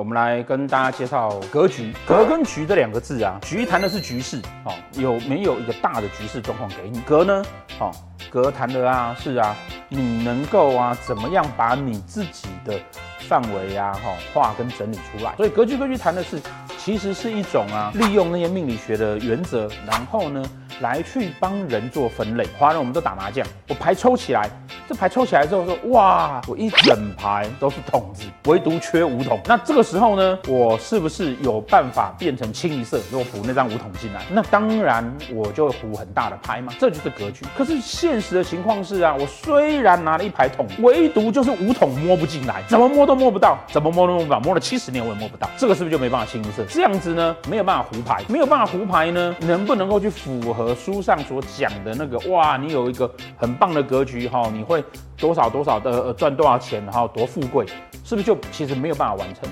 我们来跟大家介绍格局，格跟局这两个字啊，局谈的是局势，哦，有没有一个大的局势状况给你？格呢，哦，格谈的啊是啊，你能够啊怎么样把你自己的范围啊，哈，画跟整理出来？所以格局格局谈的是，其实是一种啊，利用那些命理学的原则，然后呢，来去帮人做分类。华人我们都打麻将，我牌抽起来。这牌抽起来之后说，哇，我一整排都是筒子，唯独缺五筒。那这个时候呢，我是不是有办法变成清一色，如果补那张五筒进来？那当然我就会胡很大的牌嘛，这就是格局。可是现实的情况是啊，我虽然拿了一排筒，唯独就是五筒摸不进来，怎么摸都摸不到，怎么摸都摸不到，摸了七十年我也摸不到，这个是不是就没办法清一色？这样子呢，没有办法胡牌，没有办法胡牌呢，能不能够去符合书上所讲的那个？哇，你有一个很棒的格局哈，你会。多少多少的赚多少钱，然后多富贵，是不是就其实没有办法完成？